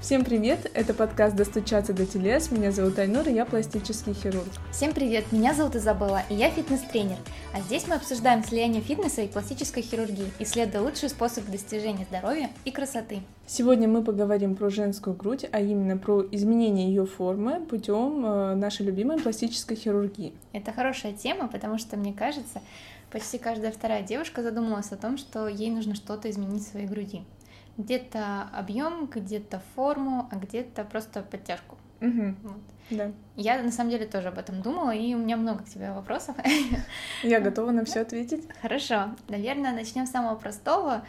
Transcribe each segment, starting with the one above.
Всем привет! Это подкаст «Достучаться до телес». Меня зовут Айнур, и я пластический хирург. Всем привет! Меня зовут Изабелла, и я фитнес-тренер. А здесь мы обсуждаем слияние фитнеса и пластической хирургии, исследуя лучшие способы достижения здоровья и красоты. Сегодня мы поговорим про женскую грудь, а именно про изменение ее формы путем э, нашей любимой пластической хирургии. Это хорошая тема, потому что, мне кажется, почти каждая вторая девушка задумалась о том, что ей нужно что-то изменить в своей груди. Где-то объем, где-то форму, а где-то просто подтяжку. Угу. Вот. Да. Я на самом деле тоже об этом думала, и у меня много к тебе вопросов. Я готова на все ответить. Хорошо. Наверное, начнем с самого простого.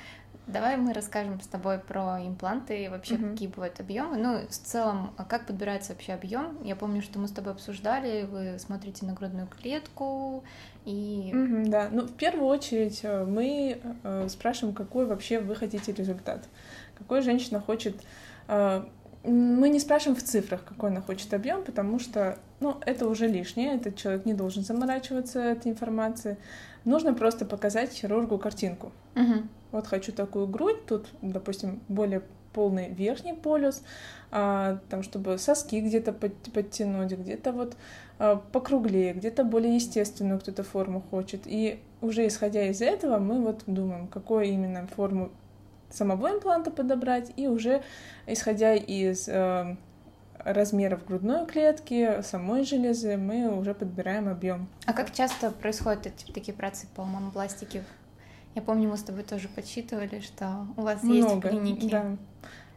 Давай мы расскажем с тобой про импланты и вообще Мгм. какие бывают объемы. Ну, в целом, а как подбирается вообще объем? Я помню, что мы с тобой обсуждали, вы смотрите на грудную клетку и Мгм, да, ну в первую очередь э, мы э, спрашиваем, какой вообще вы хотите результат. Какой женщина хочет... э, Мы не спрашиваем в цифрах, какой она хочет объем, потому что, ну, это уже лишнее, этот человек не должен заморачиваться этой информацией. Нужно просто показать хирургу картинку. Мгм. Вот хочу такую грудь, тут, допустим, более полный верхний полюс, а, там, чтобы соски где-то под- подтянуть, где-то вот а, покруглее, где-то более естественную кто-то форму хочет. И уже исходя из этого мы вот думаем, какую именно форму самого импланта подобрать, и уже исходя из э, размеров грудной клетки, самой железы, мы уже подбираем объем. А как часто происходят эти такие операции по монопластике? Я помню, мы с тобой тоже подсчитывали, что у вас есть в Много, клинике. да.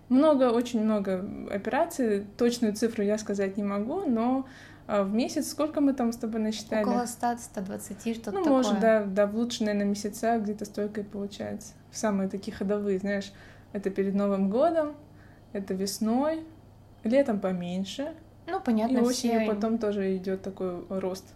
Много, очень много операций. Точную цифру я сказать не могу, но а, в месяц сколько мы там с тобой насчитали? Около 100-120, что-то ну, такое. может, да, да, в лучшие, наверное, месяца где-то столько и получается. Самые такие ходовые, знаешь, это перед Новым годом, это весной, летом поменьше, Ну, понятно, и осенью все... потом тоже идет такой рост.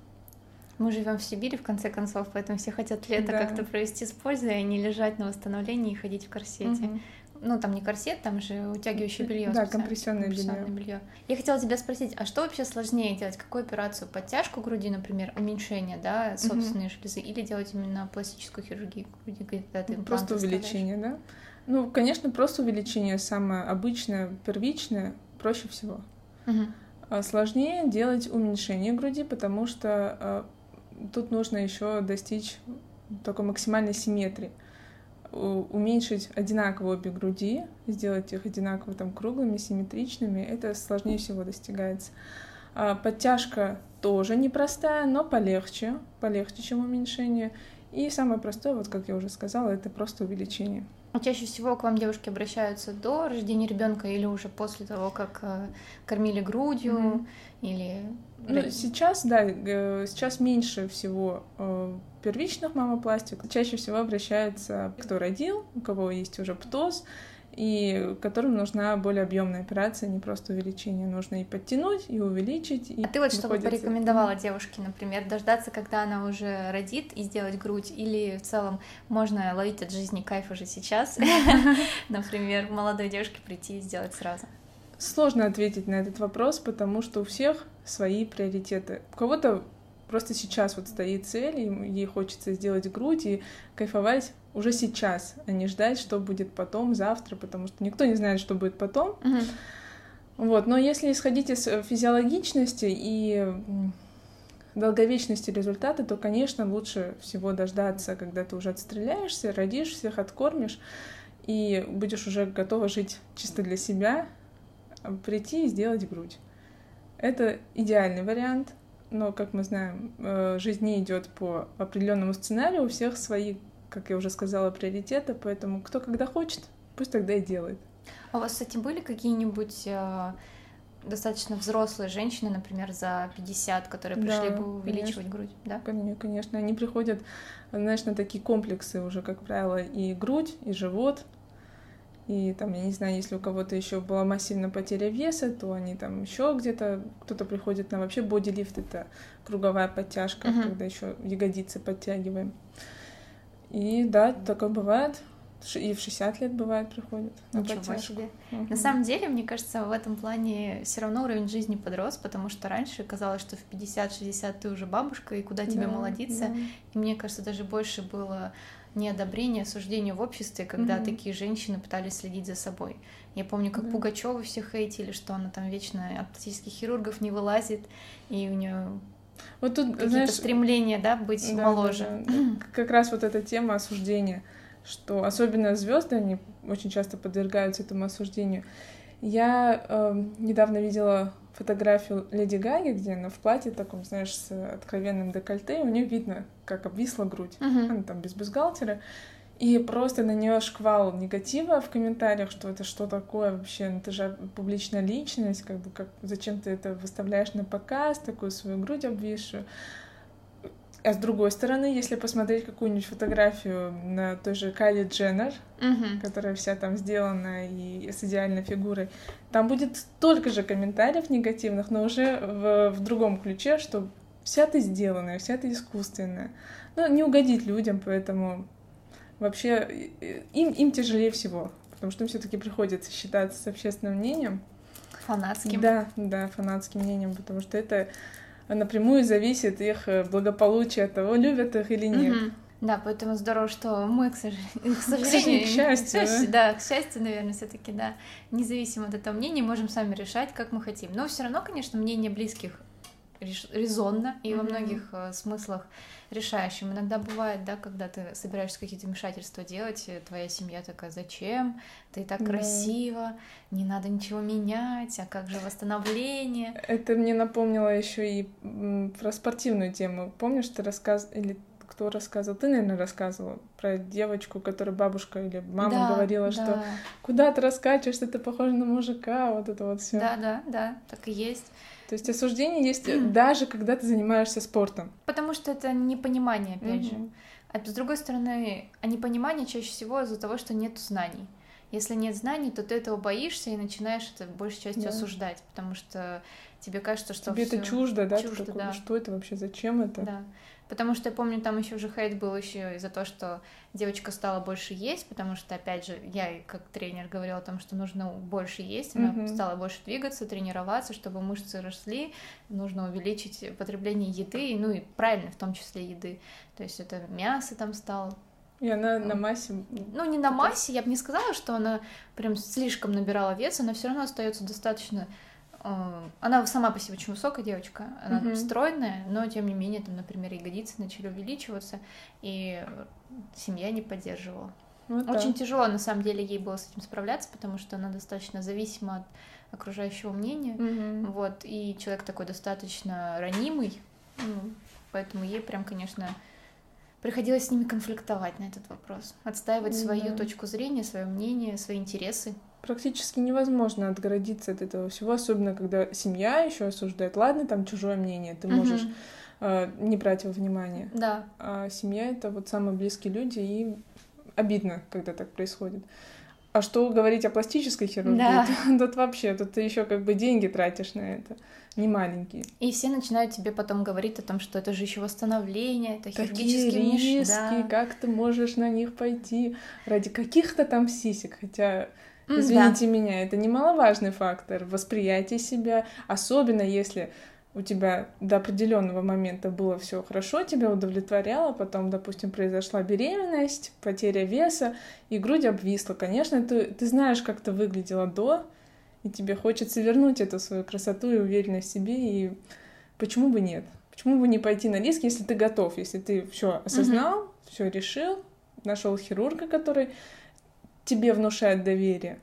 Мы живем в Сибири, в конце концов, поэтому все хотят лето Да. как-то провести с пользой, а не лежать на восстановлении и ходить в корсете. Мгм. Ну, там не корсет, там же утягивающее белье. Да, компрессионное белье. Я хотела тебя спросить, а что вообще сложнее делать? Какую операцию? Подтяжку груди, например, уменьшение, да, собственной железы, или делать именно пластическую хирургию груди, когда ты импланты Просто увеличение, да? Ну, конечно, просто увеличение самое обычное, первичное, проще всего. А Сложнее делать уменьшение груди, потому что а, тут нужно еще достичь такой максимальной симметрии. Уменьшить одинаково обе груди, сделать их одинаково там круглыми, симметричными, это сложнее всего достигается. А Подтяжка тоже непростая, но полегче, полегче, чем уменьшение. И самое простое, вот как я уже сказала, это просто увеличение. А Чаще всего к вам девушки обращаются до рождения ребенка или уже после того, как э, кормили грудью, Мгм. или Ну, сейчас, да, сейчас меньше всего э, первичных мамопластик. Чаще всего обращаются, кто родил, у кого есть уже птоз, и которым нужна более объемная операция, не просто увеличение. Нужно и подтянуть, и увеличить. И А ты вот что бы выходит- порекомендовала девушке, например, дождаться, когда она уже родит и сделать грудь, или в целом можно ловить от жизни кайф уже сейчас, например, молодой девушке прийти и сделать сразу? Сложно ответить на этот вопрос, потому что у всех свои приоритеты. У кого-то просто сейчас вот стоит цель, и ей хочется сделать грудь и кайфовать уже сейчас, а не ждать, что будет потом, завтра, потому что никто не знает, что будет потом. Вот, но если исходить из э, физиологичности и долговечности результата, то, конечно, лучше всего дождаться, когда ты уже отстреляешься, родишь всех, откормишь, и будешь уже готова жить чисто для себя, а, прийти и сделать грудь. Это идеальный вариант, но, как мы знаем, э, жизнь не идет по определенному сценарию, у всех свои, как я уже сказала, приоритеты, поэтому кто когда хочет, пусть тогда и делает. А у вас, кстати, были какие-нибудь э, достаточно взрослые женщины, например, за 50, которые пришли Да, бы увеличивать грудь, да? Кон- Конечно, они приходят, знаешь, на такие комплексы уже, как правило, и грудь, и живот. И там, я не знаю, если у кого-то еще была массивная потеря веса, то они там еще где-то, кто-то приходит на вообще бодилифт, это круговая подтяжка, Мгм. когда еще ягодицы подтягиваем. И да, такое бывает. И в 60 лет бывает приходят на Ничего подтяжку. себе. Мгм. На самом деле, мне кажется, в этом плане все равно уровень жизни подрос, потому что раньше казалось, что в 50-60 ты уже бабушка, и куда тебе Да, молодиться. да. И мне кажется, даже больше было неодобрение, осуждение в обществе, когда Мгм. такие женщины пытались следить за собой. Я помню, как Да. Пугачева все хейтили, что она там вечно от пластических хирургов не вылазит, и у нее Вот тут, какие-то знаешь, стремления, да, быть Да, моложе. да, да. Как раз вот эта тема осуждения, что особенно звезды, они очень часто подвергаются этому осуждению. Я эм, недавно видела фотографию Леди Гаги, где она в платье таком, знаешь, с откровенным декольте, и у нее видно, как обвисла грудь. Мгм. Она там без бюстгальтера. И просто на нее шквал негатива в комментариях, что это что такое вообще, ну ты же публичная личность, как бы как зачем ты это выставляешь на показ, такую свою грудь обвисшую. А с другой стороны, если посмотреть какую-нибудь фотографию на той же Кайли Дженнер, Мгм. которая вся там сделана и с идеальной фигурой, там будет столько же комментариев негативных, но уже в, в другом ключе, что вся ты сделанная, вся ты искусственная. Ну, не угодить людям, поэтому вообще э, им, им тяжелее всего, потому что им все-таки приходится считаться с общественным мнением. Фанатским. Да, да, фанатским мнением, потому что это напрямую зависит их э, благополучие от того, любят их или нет. Мгм. Да, поэтому здорово, что мы, к сожалению, к сожалению, к счастью, к счастью, да, к счастью, наверное, все-таки, да, независимо от этого мнения, можем сами решать, как мы хотим. Но все равно, конечно, мнение близких резонно и во Мгм. многих э, смыслах решающим. Иногда бывает, да, когда ты собираешься какие-то вмешательства делать, твоя семья такая, зачем? Ты и так Да. красиво, не надо ничего менять, а как же восстановление? Это мне напомнило еще и про спортивную тему. Помнишь, ты рассказ или кто рассказывал? Ты, наверное, рассказывала про девочку, которой бабушка или мама Да, говорила, что да. куда ты раскачиваешься, ты похожа на мужика, вот это вот все. Да, да, да, так и есть. То есть осуждение есть даже когда ты занимаешься спортом. Потому что это непонимание, опять же. Мгм. А с другой стороны, а непонимание чаще всего из-за того, что нет знаний. Если нет знаний, то ты этого боишься и начинаешь это большей частью Да. осуждать, потому что тебе кажется, что Тебе это всё- чуждо, да? Чуждо, такой, да. Что это вообще? Зачем это? Да. Потому что я помню, там еще уже хейт был еще из-за того, что девочка стала больше есть, потому что, опять же, я как тренер говорила о том, что нужно больше есть, она Мгм. стала больше двигаться, тренироваться, чтобы мышцы росли, нужно увеличить потребление еды, ну и правильно, в том числе еды. То есть это мясо там стало. И она на массе. Ну, не на массе, я бы не сказала, что она прям слишком набирала вес, она все равно остается достаточно э, она сама по себе очень высокая девочка, она Мгм. стройная, но тем не менее, там, например, ягодицы начали увеличиваться, и семья не поддерживала. Вот Очень так. тяжело, на самом деле, ей было с этим справляться, потому что она достаточно зависима от окружающего мнения. Мгм. Вот, и человек такой достаточно ранимый, ну, поэтому ей прям, конечно, приходилось с ними конфликтовать на этот вопрос, отстаивать свою Да. точку зрения, свое мнение, свои интересы. Практически невозможно отгородиться от этого всего, особенно когда семья еще осуждает. Ладно, там чужое мнение, ты можешь Мгм. э, не брать во внимание. Да, А семья это вот самые близкие люди, и обидно, когда так происходит. А что говорить о пластической хирургии? Да. Тут, тут вообще, тут ты еще как бы деньги тратишь на это, не маленькие. и все начинают тебе потом говорить о том, что это же еще восстановление, это Такие хирургический вмеш- риски, да. как ты можешь на них пойти ради каких-то там сисек, хотя Извините меня, это немаловажный фактор восприятия себя, особенно если у тебя до определенного момента было все хорошо, тебя удовлетворяло, потом, допустим, произошла беременность, потеря веса, и грудь обвисла. Конечно, ты, ты знаешь, как ты выглядела до, и тебе хочется вернуть эту свою красоту и уверенность в себе, и почему бы нет? Почему бы не пойти на риск, если ты готов, если ты все осознал, все решил, нашел хирурга, который тебе внушает доверие.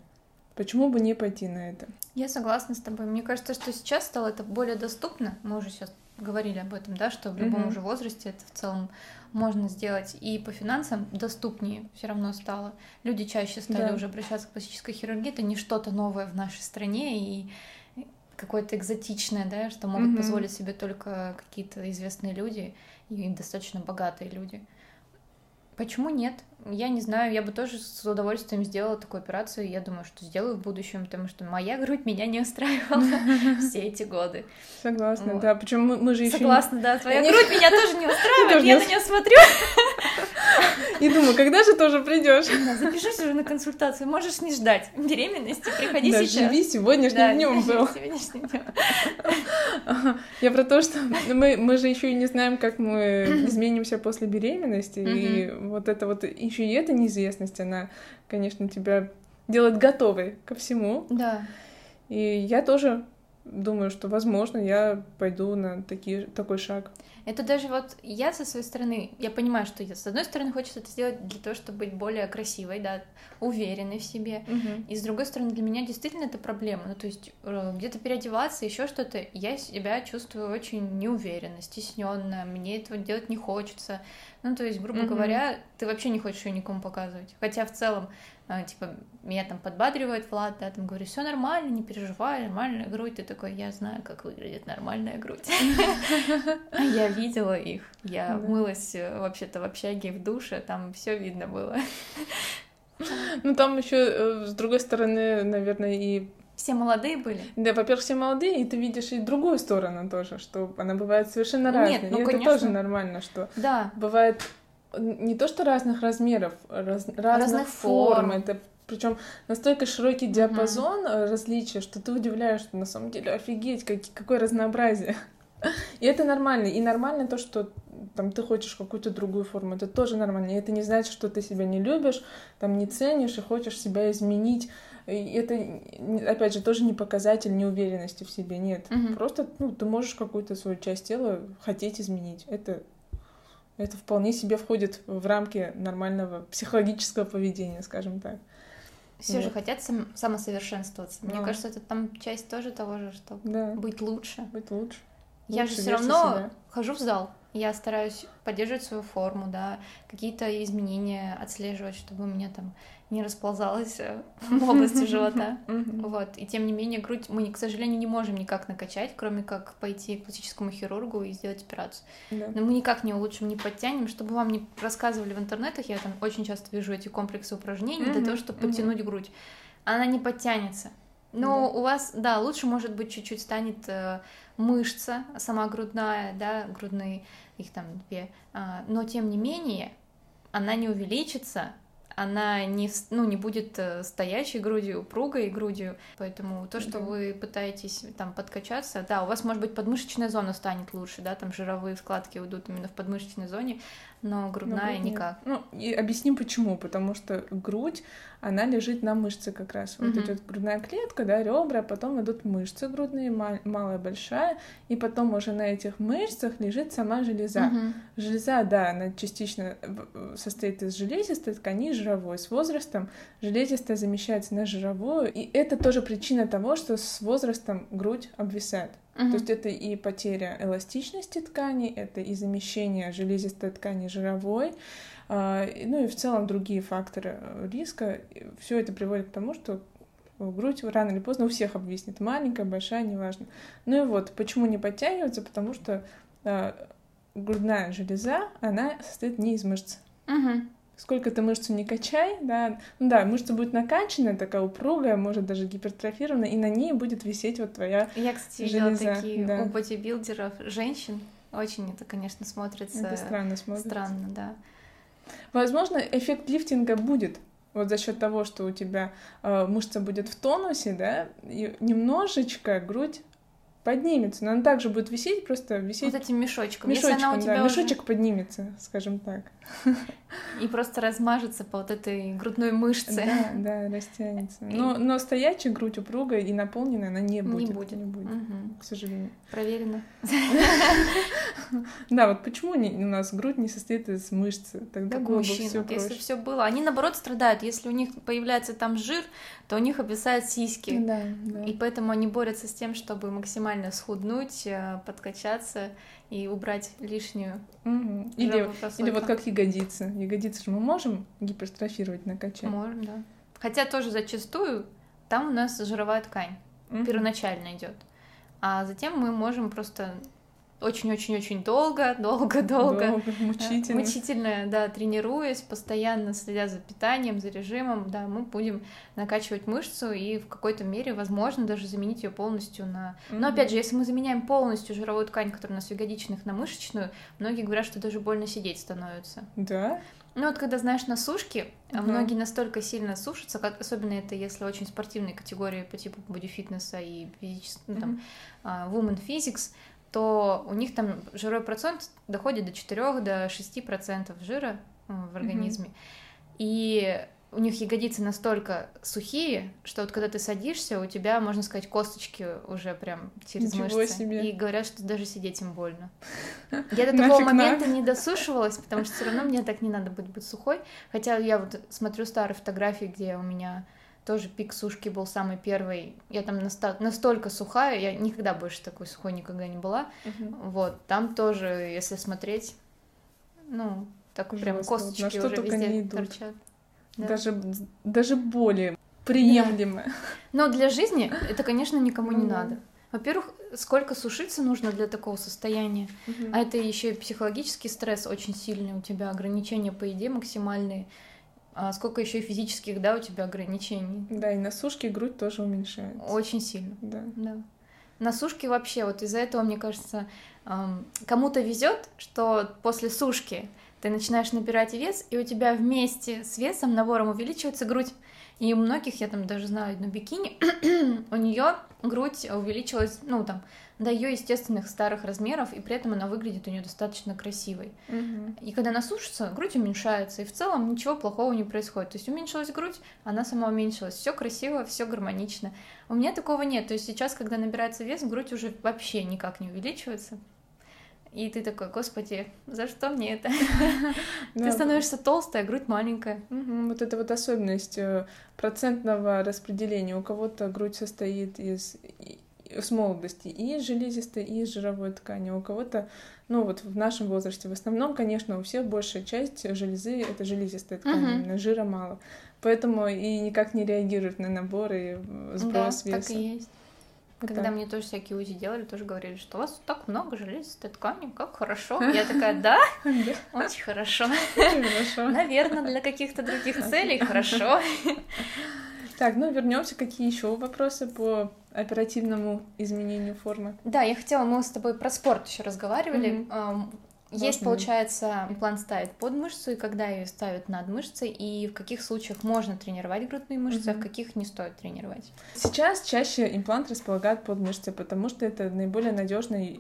Почему бы не пойти на это? Я согласна с тобой. Мне кажется, что сейчас стало это более доступно. Мы уже сейчас говорили об этом, да, что в любом Мгм. уже возрасте это в целом можно сделать. И по финансам доступнее все равно стало. Люди чаще стали Да. уже обращаться к пластической хирургии. Это не что-то новое в нашей стране и какое-то экзотичное, да, что могут Мгм. позволить себе только какие-то известные люди и достаточно богатые люди. Почему нет? Я не знаю, я бы тоже с удовольствием сделала такую операцию. Я думаю, что сделаю в будущем, потому что моя грудь меня не устраивала все эти годы. Согласна, Вот. да. Причем мы, же еще Согласна, да, твоя Не- грудь меня тоже не устраивает. Я не на нее смотрю. И думаю, когда же тоже придешь? Да, запишись уже на консультацию, можешь не ждать беременности, приходи да, сейчас. живи сегодняшним Да, днем был. сегодняшним днем. Я про то, что мы, мы же еще и не знаем, как мы изменимся после беременности. И вот это вот еще и эта неизвестность, она, конечно, тебя делает готовой ко всему. Да. И я тоже думаю, что, возможно, я пойду на такие, такой шаг. Это даже вот я со своей стороны, я понимаю, что я с одной стороны хочется это сделать для того, чтобы быть более красивой, да, уверенной в себе, Мгм. и с другой стороны для меня действительно это проблема, ну то есть э, где-то переодеваться, еще что-то, я себя чувствую очень неуверенно, стесненно, мне этого делать не хочется, ну то есть грубо Мгм. говоря, ты вообще не хочешь ее никому показывать, хотя в целом типа меня там подбадривает Влад, да, там говорю, все нормально, не переживай, нормальная грудь, ты такой, я знаю, как выглядит нормальная грудь. Я видела их. Я мылась э, вообще-то в общаге в душе, там все видно было. Ну, там еще, с другой стороны, наверное, и... Все молодые были. Да, во-первых, все молодые, и ты видишь и другую сторону тоже, что она бывает совершенно разной. Нет, ну, и это конечно. тоже нормально, что Да, бывает не то что разных размеров, раз- разных, Разных форм. форм. Это причем настолько широкий диапазон э, различия, что ты удивляешься, что на самом деле офигеть, как- какое разнообразие. И это нормально. И нормально то, что там ты хочешь какую-то другую форму. Это тоже нормально. И это не значит, что ты себя не любишь, там не ценишь и хочешь себя изменить. И это, опять же, тоже не показатель неуверенности в себе. Нет. Мгм. Просто ну, ты можешь какую-то свою часть тела хотеть изменить. Это это вполне себе входит в рамки нормального психологического поведения, скажем так. все же Вот. хотят сам- самосовершенствоваться. Мне Ну. кажется, это там часть тоже того же, что Да, быть лучше. быть лучше. Я же все равно себя. хожу в зал. Я стараюсь поддерживать свою форму, да, какие-то изменения отслеживать, чтобы у меня там не расползалось э, в области живота. Вот. И тем не менее, грудь мы, к сожалению, не можем никак накачать, кроме как пойти к пластическому хирургу и сделать операцию. Да. Но мы никак не улучшим, не подтянем. Чтобы вам не рассказывали в интернетах, я там очень часто вижу эти комплексы упражнений для того, чтобы подтянуть грудь. Она не подтянется. Но у вас, да, лучше, может быть, чуть-чуть станет э, мышца, сама грудная, да, грудные, их там две. А, но, тем не менее, она не увеличится, она не, ну, не будет э, стоящей грудью, упругой грудью. Поэтому то, что Да. вы пытаетесь там подкачаться, да, у вас, может быть, подмышечная зона станет лучше, да, там жировые складки уйдут именно в подмышечной зоне, но Но грудная нет. никак. Ну, и объясним почему. Потому что грудь, она лежит на мышце как раз. Вот Мгм. идет грудная клетка, да, ребра, потом идут мышцы грудные, ма- малая, большая, и потом уже на этих мышцах лежит сама железа. Мгм. Железа, да, она частично состоит из железистой ткани и жировой. С возрастом железистая замещается на жировую, и это тоже причина того, что с возрастом грудь обвисает. Мгм. То есть это и потеря эластичности ткани, это и замещение железистой ткани жировой, а, ну и в целом другие факторы э, риска. Все это приводит к тому, что грудь рано или поздно у всех обвиснет, маленькая, большая, неважно. Ну и вот, почему не подтягиваться? Потому что а, грудная железа, она состоит не из мышц. Мгм. Сколько ты мышцу не качай, да, ну да, мышца будет накачанная, такая упругая, может даже гипертрофированная, и на ней будет висеть вот твоя Я, кстати, видела Железа, такие да. у бодибилдеров женщин. Очень это, конечно, смотрится Это странно смотрится. странно, да. Возможно, эффект лифтинга будет. Вот за счет того, что у тебя э, мышца будет в тонусе, да, и немножечко грудь поднимется. Но она также будет висеть, просто висеть Вот этим мешочком. мешочком, Если она у тебя да, уже мешочек поднимется, скажем так. и просто размажется по вот этой грудной мышце. Да, да, растянется. Но, но стоячая грудь упругая и наполненная она не будет. Не будет. Не будет, Мгм. к сожалению. Проверено. Да, вот почему у нас грудь не состоит из мышцы? Тогда Как мужчин. если все было. Они наоборот страдают. Если у них появляется там жир, то у них обвисают сиськи. Да, да. И поэтому они борются с тем, чтобы максимально схуднуть, э, подкачаться и убрать лишнюю Мгм. Или, или вот как ягодицы. Ягодицы же мы можем гипертрофировать, накачать. Можем, да. Хотя тоже зачастую там у нас жировая ткань Мгм. первоначально идет. А затем мы можем просто очень-очень-очень долго, долго, долго, мучительно. мучительно, да, тренируясь, постоянно следя за питанием, за режимом, да, мы будем накачивать мышцу и в какой-то мере, возможно, даже заменить ее полностью на... Но Мгм. опять же, если мы заменяем полностью жировую ткань, которая у нас в ягодичных, на мышечную, многие говорят, что даже больно сидеть становится. Да? Ну вот когда, знаешь, на сушке, uh многие настолько сильно сушатся, как, особенно это если очень спортивные категории по типу бодифитнеса и физического, ну, там, uh, woman physics, то у них там жировой процент доходит до 4 до 6 процентов жира в организме. uh И у них ягодицы настолько сухие, что вот когда ты садишься, у тебя, можно сказать, косточки уже прям через Ничего мышцы. Себе. И говорят, что даже сидеть им больно. Я до такого момента не досушивалась, потому что все равно мне так не надо быть, быть сухой. Хотя я вот смотрю старые фотографии, где у меня тоже пик сушки был самый первый. Я там настолько сухая, я никогда больше такой сухой никогда не была. Вот, там тоже, если смотреть, ну, так прям косточки уже везде торчат. Да. Даже, даже более приемлемо. Но для жизни это, конечно, никому не надо. Во-первых, сколько сушиться нужно для такого состояния, угу. а это еще и психологический стресс очень сильный, у тебя ограничения по еде максимальные, а сколько еще и физических, да, у тебя ограничений. Да, и на сушке грудь тоже уменьшается. Очень сильно. Да. да. На сушке вообще, вот из-за этого, мне кажется, кому-то везет, что после сушки ты начинаешь набирать вес, и у тебя вместе с весом, набором увеличивается грудь. И у многих, я там даже знаю одну бикини, у нее грудь увеличилась, ну там, до ее естественных старых размеров, и при этом она выглядит у нее достаточно красивой. Угу. И когда она сушится, грудь уменьшается, и в целом ничего плохого не происходит. То есть уменьшилась грудь, она сама уменьшилась, все красиво, все гармонично. У меня такого нет. То есть сейчас, когда набирается вес, грудь уже вообще никак не увеличивается. И ты такой, господи, за что мне это? Ты становишься толстая, грудь маленькая. Вот это вот особенность э, процентного распределения. У кого-то грудь состоит из с молодости и из железистой, и из жировой ткани. У кого-то, ну вот в нашем возрасте, в основном, конечно, у всех большая часть железы — это железистая ткань, uh-huh. именно жира мало. Поэтому и никак не реагирует на наборы и сброс да, веса. так и есть. Когда мне тоже всякие УЗИ делали, тоже говорили, что у вас так много железистой ткани, как хорошо. Я такая, да, очень хорошо. Наверное, для каких-то других целей хорошо. Так, ну вернемся. Какие еще вопросы по оперативному изменению формы? Да, я хотела, мы с тобой про спорт еще разговаривали. Есть, получается, имплант ставят под мышцу, и когда ее ставят над мышцей, и в каких случаях можно тренировать грудные мышцы, mm-hmm. а в каких не стоит тренировать? Сейчас чаще имплант располагают под мышцы, потому что это наиболее надежное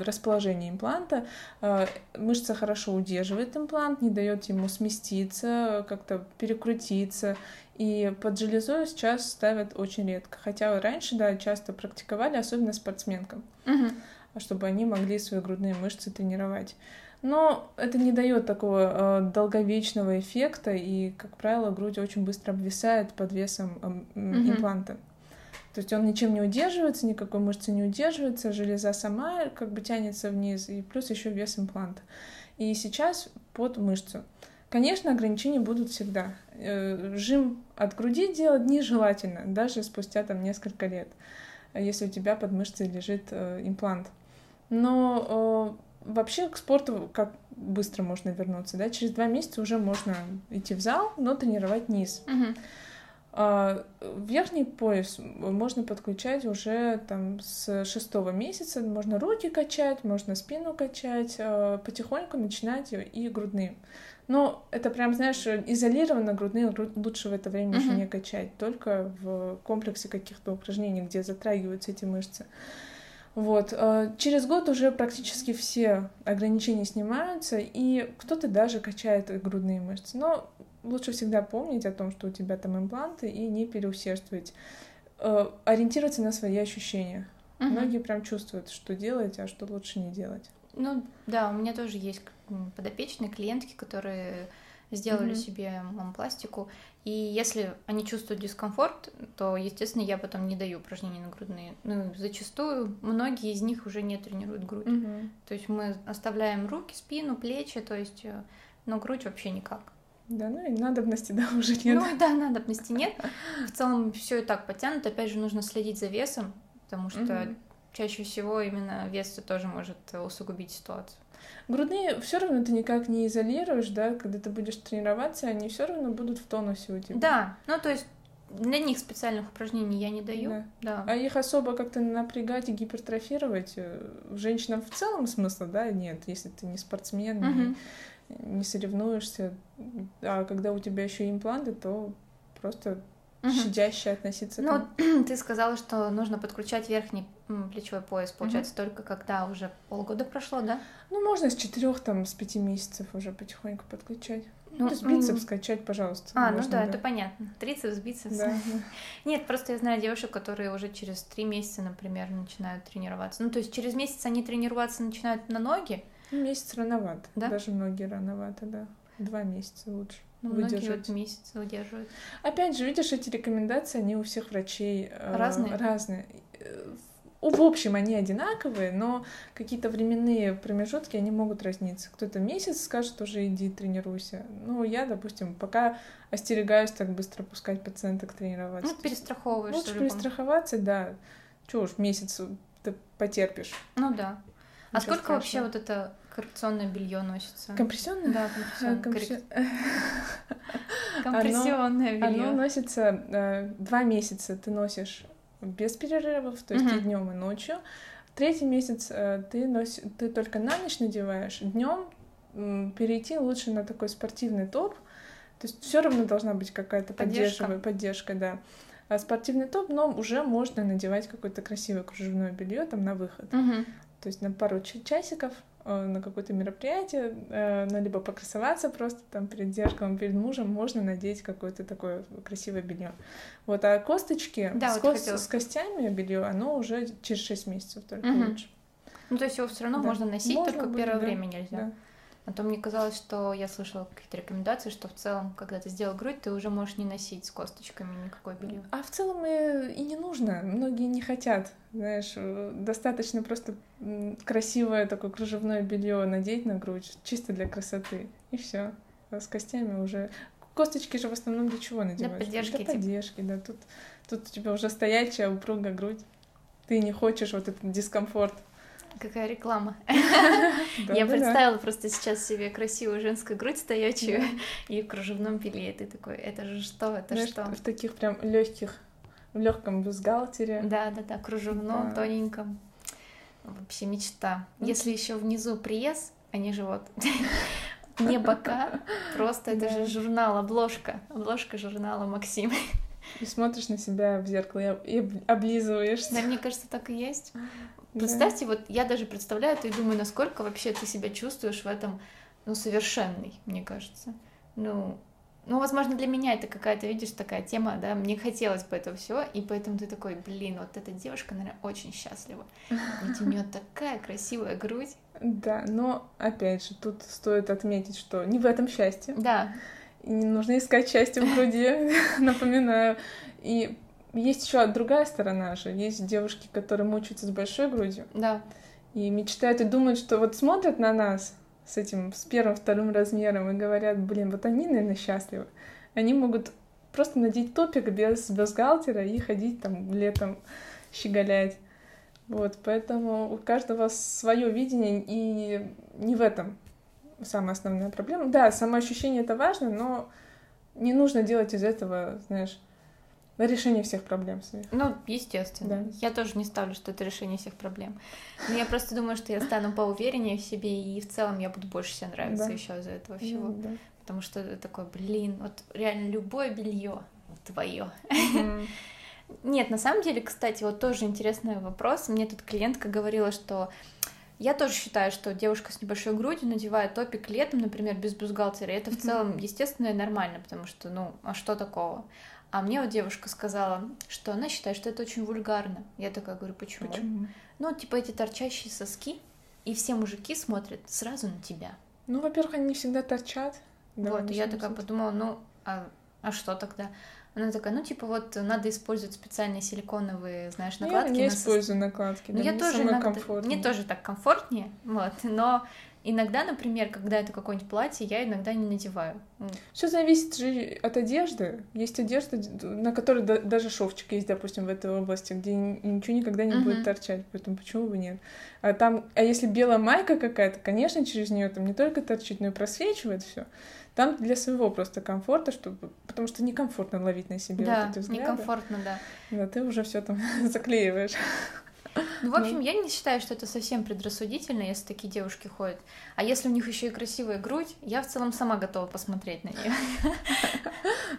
расположение импланта. А, мышца хорошо удерживает имплант, не дает ему сместиться, как-то перекрутиться. И под железой сейчас ставят очень редко. Хотя раньше, да, часто практиковали, особенно спортсменкам. Mm-hmm чтобы они могли свои грудные мышцы тренировать. Но это не дает такого э, долговечного эффекта, и, как правило, грудь очень быстро обвисает под весом э, mm-hmm. импланта. То есть он ничем не удерживается, никакой мышцы не удерживается, железа сама как бы тянется вниз, и плюс еще вес импланта. И сейчас под мышцу. Конечно, ограничения будут всегда. Э, жим от груди делать нежелательно, даже спустя там несколько лет, если у тебя под мышцей лежит э, имплант. Но э, вообще к спорту как быстро можно вернуться, да? Через два месяца уже можно идти в зал, но тренировать низ. Uh-huh. А, верхний пояс можно подключать уже там с шестого месяца. Можно руки качать, можно спину качать, а, потихоньку начинать и грудные. Но это прям, знаешь, изолированно грудные лучше в это время uh-huh. еще не качать, только в комплексе каких-то упражнений, где затрагиваются эти мышцы. Вот. Э, через год уже практически все ограничения снимаются, и кто-то даже качает грудные мышцы. Но лучше всегда помнить о том, что у тебя там импланты, и не переусердствовать. Э, ориентироваться на свои ощущения. Угу. Многие прям чувствуют, что делать, а что лучше не делать. Ну да, у меня тоже есть подопечные клиентки, которые сделали mm-hmm. себе мампластику. И если они чувствуют дискомфорт, то, естественно, я потом не даю упражнений на грудные. Ну, зачастую многие из них уже не тренируют грудь. Mm-hmm. То есть мы оставляем руки, спину, плечи, то есть, э, но грудь вообще никак. Да, ну и надобности, да, уже нет. Ну и да, надобности нет. В целом все и так потянут. Опять же, нужно следить за весом, потому что mm-hmm. чаще всего именно вес тоже может усугубить ситуацию. Грудные все равно ты никак не изолируешь, да, когда ты будешь тренироваться, они все равно будут в тонусе у тебя. Да, ну то есть для них специальных упражнений я не даю. Да. да. А их особо как-то напрягать и гипертрофировать э, женщинам в целом смысла, да, нет, если ты не спортсмен, угу. не, не соревнуешься. А когда у тебя еще импланты, то просто щадяще относиться ну, к Ну, ты сказала, что нужно подключать верхний плечевой пояс, получается, угу. только когда уже полгода прошло, да? Ну, можно с четырех, там, с пяти месяцев уже потихоньку подключать. Ну, то есть бицепс скачать, пожалуйста. А, ну да, да, это понятно. Трицепс, бицепс. Да. Нет, просто я знаю девушек, которые уже через три месяца, например, начинают тренироваться. Ну, то есть через месяц они тренироваться начинают на ноги. Ну, месяц рановато. Да? Даже многие рановато, да. Два месяца лучше. Ну, вот месяц выдерживают. Опять же, видишь, эти рекомендации, они у всех врачей э, разные. разные. Э, в общем, они одинаковые, но какие-то временные промежутки, они могут разниться. Кто-то месяц скажет, уже иди тренируйся. Ну, я, допустим, пока остерегаюсь так быстро пускать пациента к тренироваться. Ну, перестраховываешься. Лучше перестраховаться, да. Чего уж, месяц ты потерпишь. Ну да. А сколько страшного. вообще вот это Коррекционное белье носится. Компрессионное? Да, компрессионное. Компрессионное белье. Оно носится э, два месяца. Ты носишь без перерывов, то есть и днем, и ночью. Третий месяц э, ты носишь, ты только на ночь надеваешь. Днем перейти лучше на такой спортивный топ. То есть все равно должна быть какая-то поддержка, поддержка, да. А спортивный топ, но уже можно надевать какое-то красивое кружевное белье там на выход. Угу. То есть на пару часиков на какое-то мероприятие, э, ну, либо покрасоваться просто там перед зеркалом, перед мужем, можно надеть какое-то такое красивое белье. Вот, а косточки да, с, вот кост... с костями белье, оно уже через 6 месяцев только угу. лучше. Ну, то есть его все равно да. можно носить, можно только будет, первое да. время нельзя. Да. А то мне казалось, что я слышала какие-то рекомендации, что в целом, когда ты сделал грудь, ты уже можешь не носить с косточками никакой белье. А в целом и, и не нужно. Многие не хотят. Знаешь, достаточно просто красивое такое кружевное белье надеть на грудь, чисто для красоты. И все. А с костями уже. Косточки же в основном для чего надеваешь? Для поддержки. Для поддержки, типа. да. Тут, тут у тебя уже стоячая, упругая грудь. Ты не хочешь вот этот дискомфорт. Какая реклама. Я представила просто сейчас себе красивую женскую грудь стоячую и в кружевном белье. Ты такой, это же что, это что? В таких прям легких, в легком бюстгальтере. Да, да, да, кружевном, тоненьком. Вообще мечта. Если еще внизу пресс, а не живот. Не бока, просто это же журнал, обложка, обложка журнала Максим. И смотришь на себя в зеркало и облизываешься. Да, мне кажется, так и есть. Представьте, вот я даже представляю это и думаю, насколько вообще ты себя чувствуешь в этом, ну, совершенный, мне кажется. Ну, ну, возможно, для меня это какая-то, видишь, такая тема, да, мне хотелось бы этого всего, и поэтому ты такой, блин, вот эта девушка, наверное, очень счастлива. Ведь у нее такая красивая грудь. Да, но, опять же, тут стоит отметить, что не в этом счастье. Да. И не нужно искать счастье в груди, напоминаю. И есть еще другая сторона же. Есть девушки, которые мучаются с большой грудью. Да. И мечтают и думают, что вот смотрят на нас с этим, с первым, вторым размером и говорят, блин, вот они, наверное, счастливы. Они могут просто надеть топик без бюстгальтера и ходить там летом щеголять. Вот, поэтому у каждого свое видение, и не в этом самая основная проблема. Да, самоощущение это важно, но не нужно делать из этого, знаешь, на решение всех проблем своих. Ну, естественно. Да. Я тоже не ставлю, что это решение всех проблем. Но я просто думаю, что я стану поувереннее в себе, и в целом я буду больше себе нравиться да. еще из-за этого всего. Да. Потому что это такой, блин, вот реально любое белье твое. Нет, на самом деле, кстати, вот тоже интересный вопрос. Мне тут клиентка говорила, что я тоже считаю, что девушка с небольшой грудью надевает топик летом, например, без бюстгальтера, и это в целом естественно и нормально, потому что, ну, а что такого? А мне вот девушка сказала, что она считает, что это очень вульгарно. Я такая говорю, почему? Почему? Ну, типа эти торчащие соски, и все мужики смотрят сразу на тебя. Ну, во-первых, они не всегда торчат. вот, и я такая подумала, ну, а, а что тогда? Она такая, ну, типа, вот надо использовать специальные силиконовые, знаешь, накладки. Я не на использую накладки, ну, да, я тоже иногда... Мне тоже так комфортнее, вот, но Иногда, например, когда это какое-нибудь платье, я иногда не надеваю. Все зависит же от одежды. Есть одежда, на которой даже шовчик есть, допустим, в этой области, где ничего никогда не uh-huh. будет торчать, поэтому почему бы нет? А там, а если белая майка какая-то, конечно, через нее там не только торчит, но и просвечивает все. Там для своего просто комфорта, чтобы, потому что некомфортно ловить на себе да, вот эти взгляды. некомфортно, да. Да, ты уже все там заклеиваешь. Ну, в общем, я не считаю, что это совсем предрассудительно, если такие девушки ходят. А если у них еще и красивая грудь, я в целом сама готова посмотреть на нее.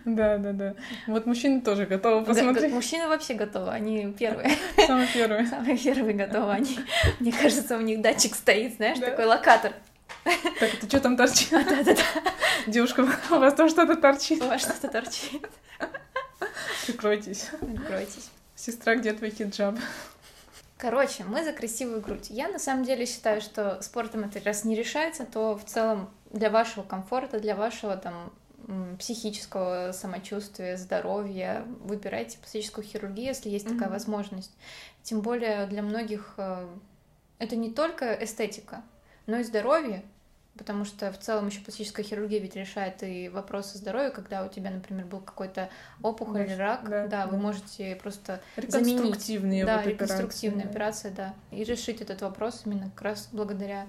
Да, да, да. Вот мужчины тоже готовы посмотреть. Мужчины вообще готовы, они первые. Самые первые. Самые первые готовы. Они, мне кажется, у них датчик стоит, знаешь, такой локатор. Так, это что там торчит? Да, да, да. Девушка, у вас там что-то торчит. У вас что-то торчит. Прикройтесь. Прикройтесь. Сестра, где твой хиджаб? Короче, мы за красивую грудь. Я на самом деле считаю, что спортом это раз не решается, то в целом для вашего комфорта, для вашего там психического самочувствия, здоровья, выбирайте пластическую хирургию, если есть mm-hmm. такая возможность. Тем более для многих э, это не только эстетика, но и здоровье, потому что в целом еще пластическая хирургия ведь решает и вопросы здоровья, когда у тебя, например, был какой-то опухоль или рак, да, да, вы можете просто реконструктивные заменить, да, реконструктивные операции, да, и решить этот вопрос именно как раз благодаря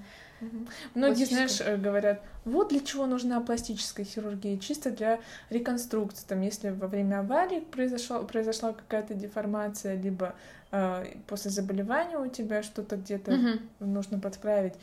Многие, знаешь, э, говорят, вот для чего нужна пластическая хирургия, чисто для реконструкции. Там, если во время аварии произошла, произошла какая-то деформация, либо э, после заболевания у тебя что-то где-то угу. нужно подправить.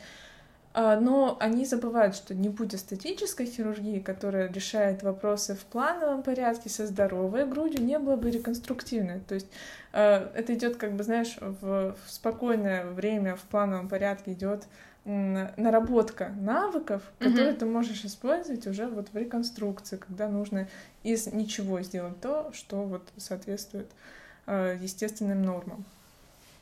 А, но они забывают, что не будет эстетической хирургии, которая решает вопросы в плановом порядке со здоровой грудью, не было бы реконструктивной. То есть а, это идет, как бы, знаешь, в, спокойное время в плановом порядке идет наработка навыков, которые mm-hmm. ты можешь использовать уже вот в реконструкции, когда нужно из ничего сделать то, что вот соответствует э, естественным нормам.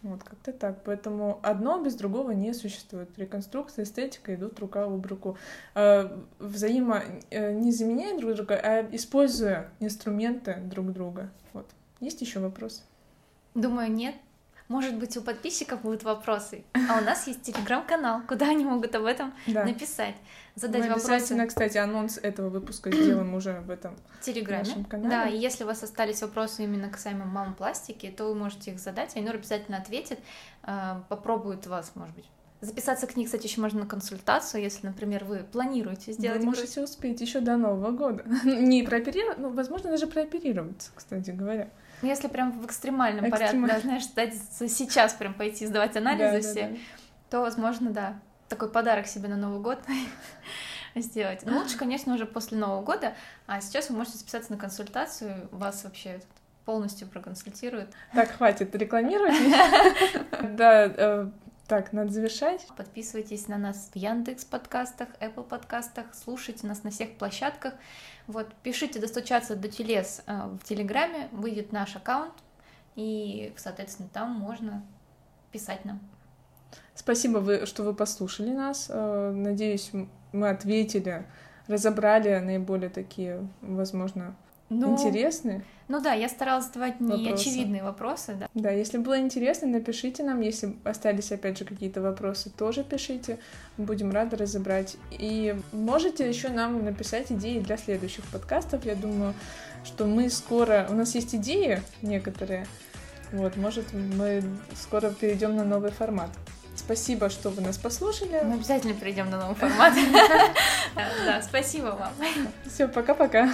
Вот как-то так. Поэтому одно без другого не существует. Реконструкция, эстетика идут рука об руку. Э, взаимо э, не заменяя друг друга, а используя инструменты друг друга. Вот. Есть еще вопрос? Думаю, нет. Может быть, у подписчиков будут вопросы. А у нас есть телеграм-канал, куда они могут об этом да. написать, задать Мы вопросы. Обязательно, кстати, анонс этого выпуска сделаем уже в этом Телеграме. нашем канале. Да, и если у вас остались вопросы именно касаемо мамы пластики, то вы можете их задать, Айнур обязательно ответит, а, попробует вас, может быть, Записаться к ней, кстати, еще можно на консультацию, если, например, вы планируете сделать. Вы можете грудь. успеть еще до Нового года. Не прооперировать, ну, возможно, даже прооперироваться, кстати говоря. Ну, если прям в экстремальном Экстремаль... порядке, да, знаешь, стать сейчас прям пойти сдавать анализы да, все, да, да. то, возможно, да, такой подарок себе на Новый год сделать. Но лучше, конечно, уже после Нового года, а сейчас вы можете записаться на консультацию, вас вообще полностью проконсультируют. Так, хватит рекламировать. Да, э, так, надо завершать. Подписывайтесь на нас в Яндекс подкастах, Apple подкастах, слушайте нас на всех площадках. Вот, пишите «Достучаться до телес» э, в Телеграме, выйдет наш аккаунт, и, соответственно, там можно писать нам. Спасибо, вы, что вы послушали нас. Э, надеюсь, мы ответили, разобрали наиболее такие, возможно, ну, интересные. Ну да, я старалась задавать неочевидные вопросы, да. Да, если было интересно, напишите нам. Если остались, опять же, какие-то вопросы, тоже пишите. Будем рады разобрать. И можете еще нам написать идеи для следующих подкастов. Я думаю, что мы скоро... У нас есть идеи некоторые. Вот, может, мы скоро перейдем на новый формат. Спасибо, что вы нас послушали. Мы обязательно перейдем на новый формат. Да, спасибо вам. Все, пока-пока.